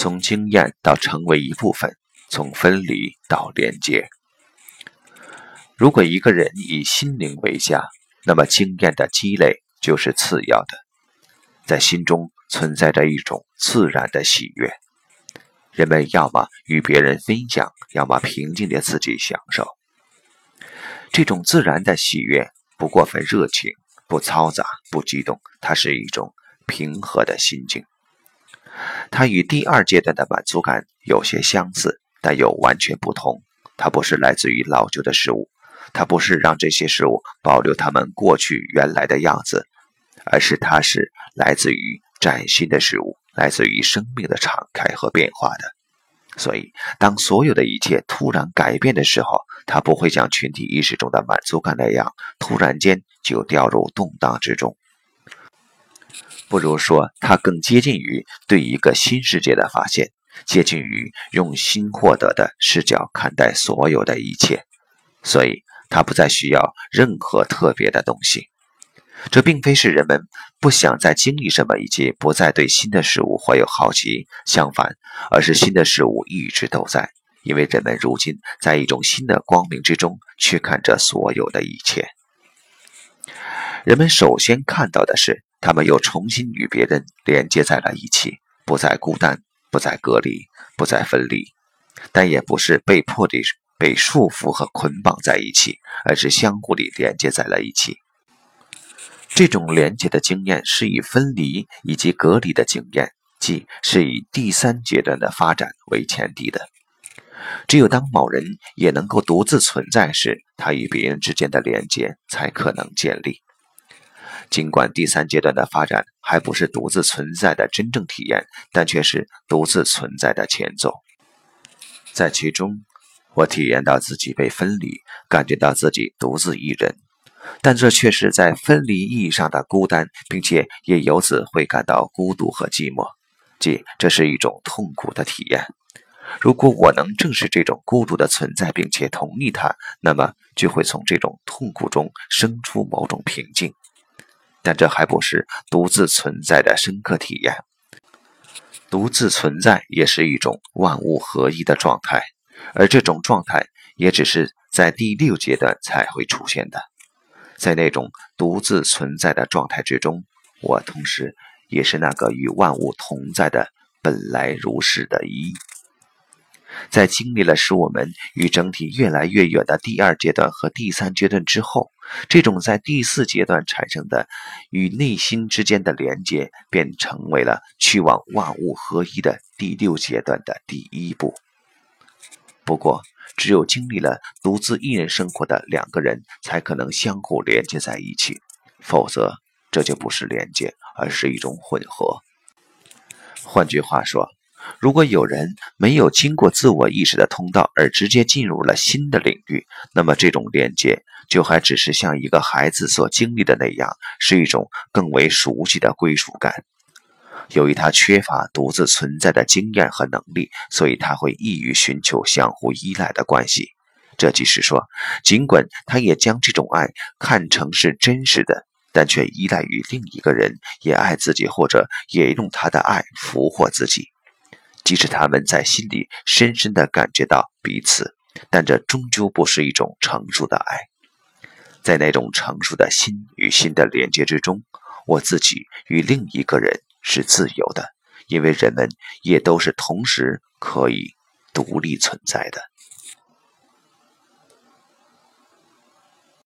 从经验到成为一部分，从分离到连接。如果一个人以心灵为家，那么经验的积累就是次要的。在心中存在着一种自然的喜悦，人们要么与别人分享，要么平静地自己享受。这种自然的喜悦不过分热情，不嘈杂，不激动，它是一种平和的心境。它与第二阶段的满足感有些相似，但又完全不同。它不是来自于老旧的事物。它不是让这些事物保留它们过去原来的样子，而是它是来自于崭新的事物，来自于生命的敞开和变化的。所以，当所有的一切突然改变的时候，它不会像群体意识中的满足感那样突然间就掉入动荡之中。不如说，它更接近于对一个新世界的发现，接近于用新获得的视角看待所有的一切。所以。它不再需要任何特别的东西，这并非是人们不想再经历什么，以及不再对新的事物怀有好奇。相反，而是新的事物一直都在，因为人们如今在一种新的光明之中去看着所有的一切。人们首先看到的是，他们又重新与别人连接在了一起，不再孤单，不再隔离，不再分离，但也不是被迫的。被束缚和捆绑在一起，而是相互地连接在了一起。这种连接的经验是以分离以及隔离的经验，即是以第三阶段的发展为前提的。只有当某人也能够独自存在时，他与别人之间的连接才可能建立。尽管第三阶段的发展还不是独自存在的真正体验，但却是独自存在的前奏，在其中。我体验到自己被分离，感觉到自己独自一人，但这却是在分离意义上的孤单，并且也由此会感到孤独和寂寞，即这是一种痛苦的体验。如果我能正视这种孤独的存在，并且同意它，那么就会从这种痛苦中生出某种平静。但这还不是独自存在的深刻体验。独自存在也是一种万物合一的状态。而这种状态也只是在第六阶段才会出现的，在那种独自存在的状态之中，我同时也是那个与万物同在的本来如是的一。在经历了使我们与整体越来越远的第二阶段和第三阶段之后，这种在第四阶段产生的与内心之间的连接，便成为了去往万物合一的第六阶段的第一步。不过，只有经历了独自一人生活的两个人，才可能相互连接在一起，否则这就不是连接，而是一种混合。换句话说，如果有人没有经过自我意识的通道而直接进入了新的领域，那么这种连接就还只是像一个孩子所经历的那样，是一种更为熟悉的归属感。由于他缺乏独自存在的经验和能力，所以他会易于寻求相互依赖的关系。这即是说，尽管他也将这种爱看成是真实的，但却依赖于另一个人也爱自己，或者也用他的爱俘获自己。即使他们在心里深深地感觉到彼此，但这终究不是一种成熟的爱。在那种成熟的心与心的连接之中，我自己与另一个人。是自由的，因为人们也都是同时可以独立存在的。